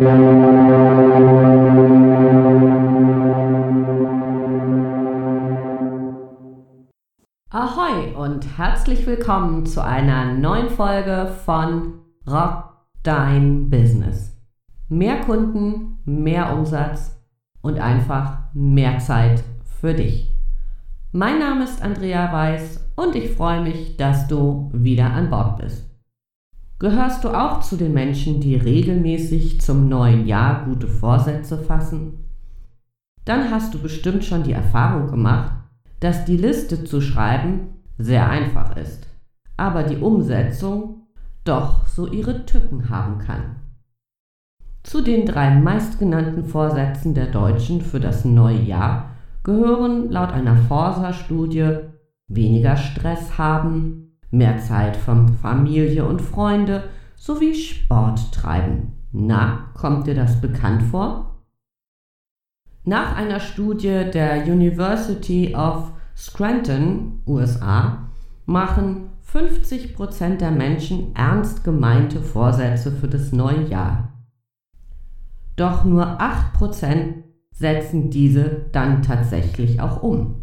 Ahoi und herzlich willkommen zu einer neuen Folge von Rock Dein Business. Mehr Kunden, mehr Umsatz und einfach mehr Zeit für dich. Mein Name ist Andrea Weiß und ich freue mich, dass du wieder an Bord bist. Gehörst du auch zu den Menschen, die regelmäßig zum neuen Jahr gute Vorsätze fassen? Dann hast du bestimmt schon die Erfahrung gemacht, dass die Liste zu schreiben sehr einfach ist, aber die Umsetzung doch so ihre Tücken haben kann. Zu den drei meistgenannten Vorsätzen der Deutschen für das neue Jahr gehören laut einer Forsa-Studie weniger Stress haben, mehr Zeit für Familie und Freunde sowie Sport treiben. Na, kommt dir das bekannt vor? Nach einer Studie der University of Scranton, USA, machen 50% der Menschen ernst gemeinte Vorsätze für das neue Jahr. Doch nur 8% setzen diese dann tatsächlich auch um.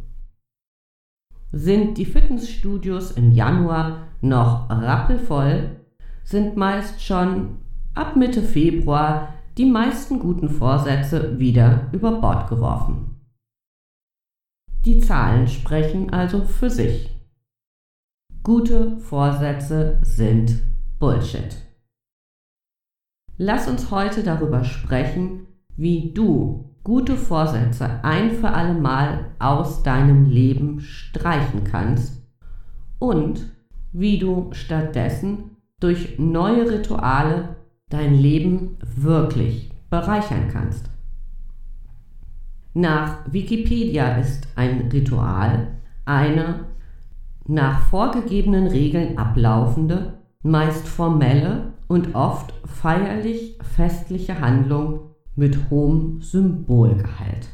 Sind die Fitnessstudios im Januar noch rappelvoll, sind meist schon ab Mitte Februar die meisten guten Vorsätze wieder über Bord geworfen. Die Zahlen sprechen also für sich. Gute Vorsätze sind Bullshit. Lass uns heute darüber sprechen, wie du gute Vorsätze ein für alle Mal aus deinem Leben streichen kannst und wie du stattdessen durch neue Rituale dein Leben wirklich bereichern kannst. Nach Wikipedia ist ein Ritual eine nach vorgegebenen Regeln ablaufende, meist formelle und oft feierlich festliche Handlung mit hohem Symbolgehalt.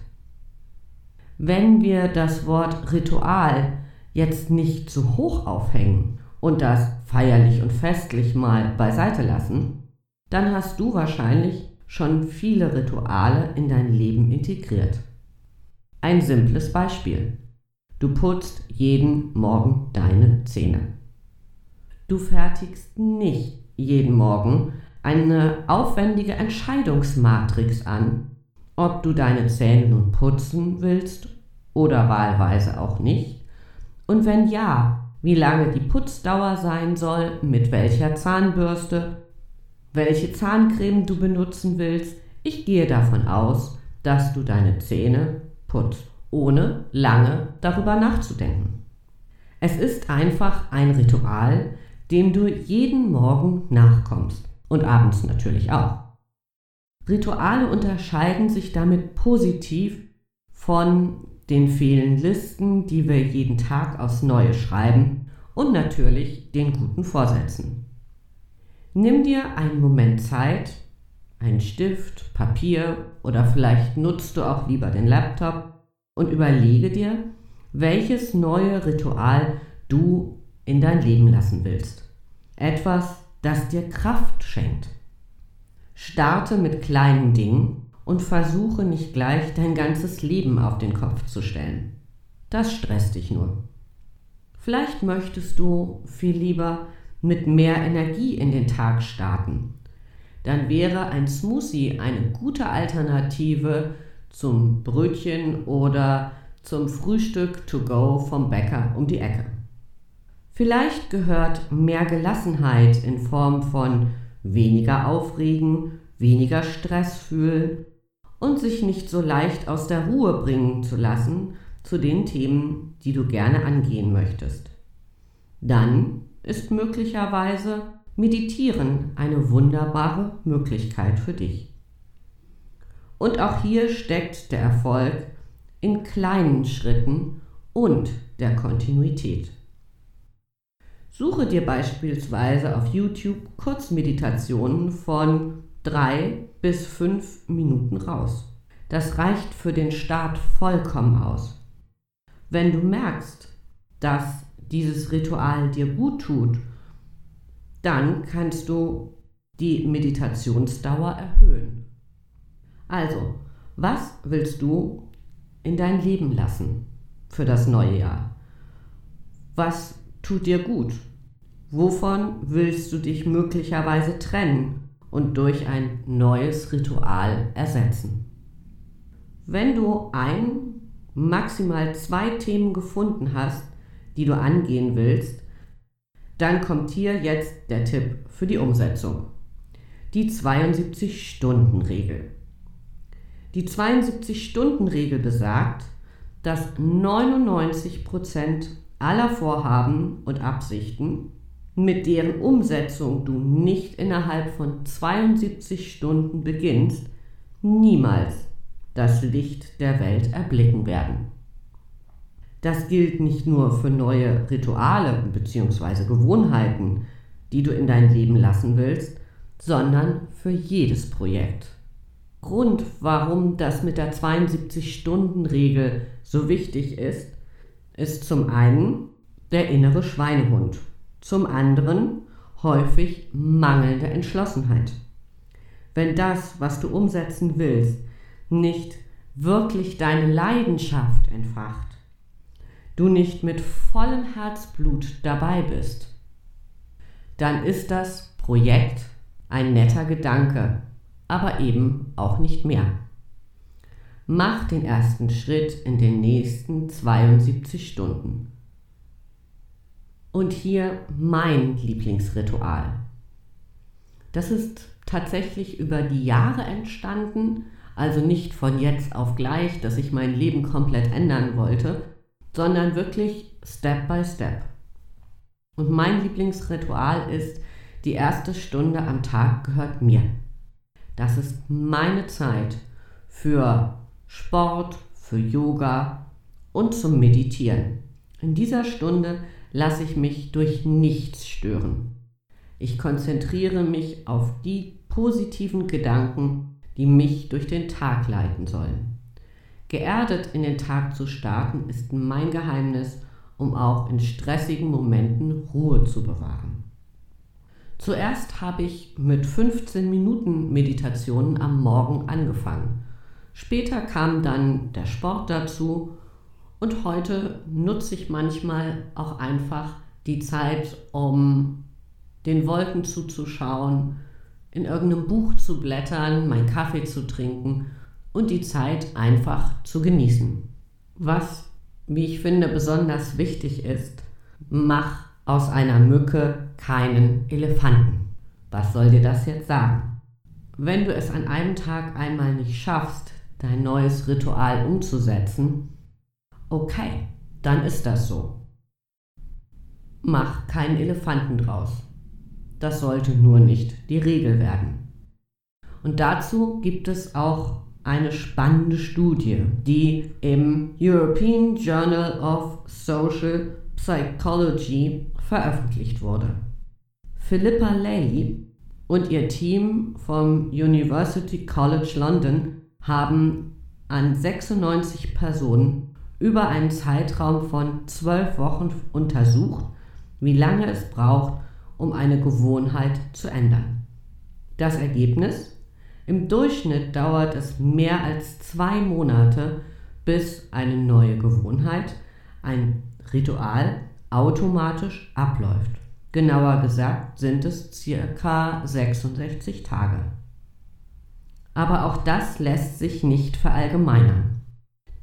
Wenn wir das Wort Ritual jetzt nicht zu hoch aufhängen und das feierlich und festlich mal beiseite lassen, dann hast du wahrscheinlich schon viele Rituale in dein Leben integriert. Ein simples Beispiel. Du putzt jeden Morgen deine Zähne. Du fertigst nicht jeden Morgen eine aufwendige Entscheidungsmatrix an, ob du deine Zähne nun putzen willst oder wahlweise auch nicht. Und wenn ja, wie lange die Putzdauer sein soll, mit welcher Zahnbürste, welche Zahncreme du benutzen willst. Ich gehe davon aus, dass du deine Zähne putzt, ohne lange darüber nachzudenken. Es ist einfach ein Ritual, dem du jeden Morgen nachkommst und abends natürlich auch. Rituale unterscheiden sich damit positiv von den vielen Listen, die wir jeden Tag aufs Neue schreiben und natürlich den guten Vorsätzen. Nimm dir einen Moment Zeit, einen Stift, Papier oder vielleicht nutzt du auch lieber den Laptop und überlege dir, welches neue Ritual du in dein Leben lassen willst. Etwas, das dir Kraft schenkt. Starte mit kleinen Dingen und versuche nicht gleich dein ganzes Leben auf den Kopf zu stellen. Das stresst dich nur. Vielleicht möchtest du viel lieber mit mehr Energie in den Tag starten. Dann wäre ein Smoothie eine gute Alternative zum Brötchen oder zum Frühstück to go vom Bäcker um die Ecke. Vielleicht gehört mehr Gelassenheit in Form von weniger Aufregen, weniger Stress fühlen und sich nicht so leicht aus der Ruhe bringen zu lassen zu den Themen, die du gerne angehen möchtest. Dann ist möglicherweise Meditieren eine wunderbare Möglichkeit für dich. Und auch hier steckt der Erfolg in kleinen Schritten und der Kontinuität. Suche dir beispielsweise auf YouTube Kurzmeditationen von drei bis fünf Minuten raus. Das reicht für den Start vollkommen aus. Wenn du merkst, dass dieses Ritual dir gut tut, dann kannst du die Meditationsdauer erhöhen Also, was willst du in dein Leben lassen für das neue Jahr? Was tut dir gut? Wovon willst du dich möglicherweise trennen und durch ein neues Ritual ersetzen? Wenn du ein, maximal zwei Themen gefunden hast, die du angehen willst, dann kommt hier jetzt der Tipp für die Umsetzung. Die 72-Stunden-Regel. Die 72-Stunden-Regel besagt, dass 99% aller Vorhaben und Absichten, mit deren Umsetzung du nicht innerhalb von 72 Stunden beginnst, niemals das Licht der Welt erblicken werden. Das gilt nicht nur für neue Rituale bzw. Gewohnheiten, die du in dein Leben lassen willst, sondern für jedes Projekt. Grund, warum das mit der 72-Stunden-Regel so wichtig ist, ist zum einen der innere Schweinehund, zum anderen häufig mangelnde Entschlossenheit. Wenn das, was du umsetzen willst, nicht wirklich deine Leidenschaft entfacht, du nicht mit vollem Herzblut dabei bist, dann ist das Projekt ein netter Gedanke, aber eben auch nicht mehr. Mach den ersten Schritt in den nächsten 72 Stunden. Und hier mein Lieblingsritual. Das ist tatsächlich über die Jahre entstanden, also nicht von jetzt auf gleich, dass ich mein Leben komplett ändern wollte, sondern wirklich Step by Step. Und mein Lieblingsritual ist, die erste Stunde am Tag gehört mir. Das ist meine Zeit für Sport, für Yoga und zum Meditieren. In dieser Stunde lasse ich mich durch nichts stören. Ich konzentriere mich auf die positiven Gedanken, die mich durch den Tag leiten sollen. Geerdet in den Tag zu starten ist mein Geheimnis, um auch in stressigen Momenten Ruhe zu bewahren. Zuerst habe ich mit 15 Minuten Meditationen am Morgen angefangen. Später kam dann der Sport dazu und heute nutze ich manchmal auch einfach die Zeit, um den Wolken zuzuschauen, in irgendeinem Buch zu blättern, meinen Kaffee zu trinken und die Zeit einfach zu genießen. Was, wie ich finde, besonders wichtig ist, mach aus einer Mücke keinen Elefanten. Was soll dir das jetzt sagen? Wenn du es an einem Tag einmal nicht schaffst, dein neues Ritual umzusetzen, okay, dann ist das so. Mach keinen Elefanten draus. Das sollte nur nicht die Regel werden. Und dazu gibt es auch eine spannende Studie, die im European Journal of Social Psychology veröffentlicht wurde. Philippa Lely und ihr Team vom University College London haben an 96 Personen über einen Zeitraum von 12 Wochen untersucht, wie lange es braucht, um eine Gewohnheit zu ändern. Das Ergebnis? Im Durchschnitt dauert es mehr als zwei Monate, bis eine neue Gewohnheit, ein Ritual, automatisch abläuft. Genauer gesagt sind es circa 66 Tage. Aber auch das lässt sich nicht verallgemeinern.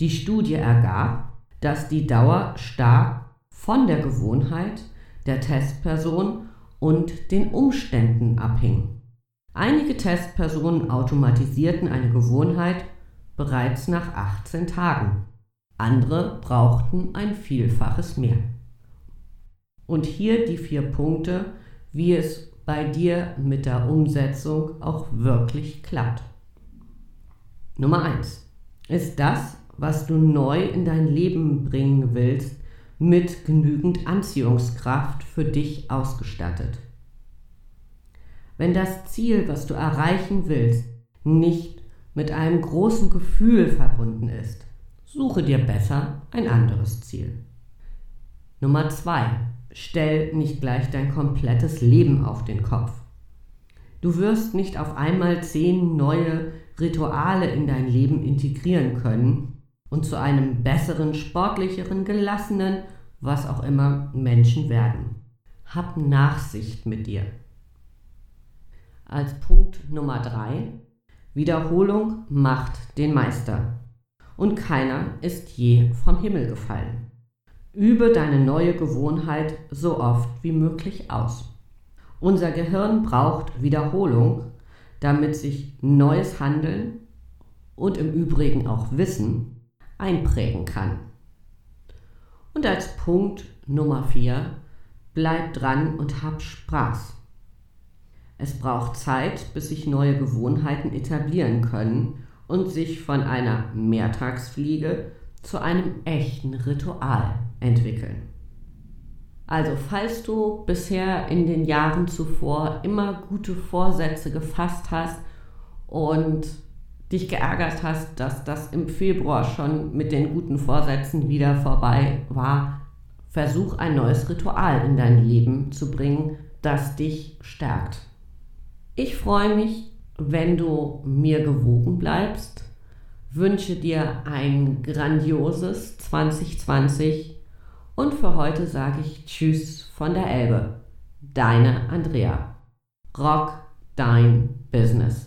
Die Studie ergab, dass die Dauer stark von der Gewohnheit, der Testperson und den Umständen abhing. Einige Testpersonen automatisierten eine Gewohnheit bereits nach 18 Tagen. Andere brauchten ein Vielfaches mehr. Und hier die vier Punkte, wie es bei dir mit der Umsetzung auch wirklich klappt. Nummer 1. Ist das, was du neu in dein Leben bringen willst, mit genügend Anziehungskraft für dich ausgestattet? wenn das Ziel, was du erreichen willst, nicht mit einem großen Gefühl verbunden ist, suche dir besser ein anderes Ziel. Nummer zwei: Stell nicht gleich dein komplettes Leben auf den Kopf. Du wirst nicht auf einmal zehn neue Rituale in dein Leben integrieren können und zu einem besseren, sportlicheren, gelassenen, was auch immer Menschen werden. Hab Nachsicht mit dir. Als Punkt Nummer drei Wiederholung macht den Meister. Und keiner ist je vom Himmel gefallen. Übe deine neue Gewohnheit so oft wie möglich aus. Unser Gehirn braucht Wiederholung, damit sich neues Handeln und im Übrigen auch Wissen einprägen kann. Und als Punkt Nummer 4, bleib dran und hab Spaß. Es braucht Zeit, bis sich neue Gewohnheiten etablieren können und sich von einer Mehrtagsfliege zu einem echten Ritual entwickeln. Also falls du bisher in den Jahren zuvor immer gute Vorsätze gefasst hast und dich geärgert hast, dass das im Februar schon mit den guten Vorsätzen wieder vorbei war, versuch ein neues Ritual in dein Leben zu bringen, das dich stärkt. Ich freue mich, wenn du mir gewogen bleibst, wünsche dir ein grandioses 2020 und für heute sage ich Tschüss von der Elbe. Deine Andrea. Rock dein Business.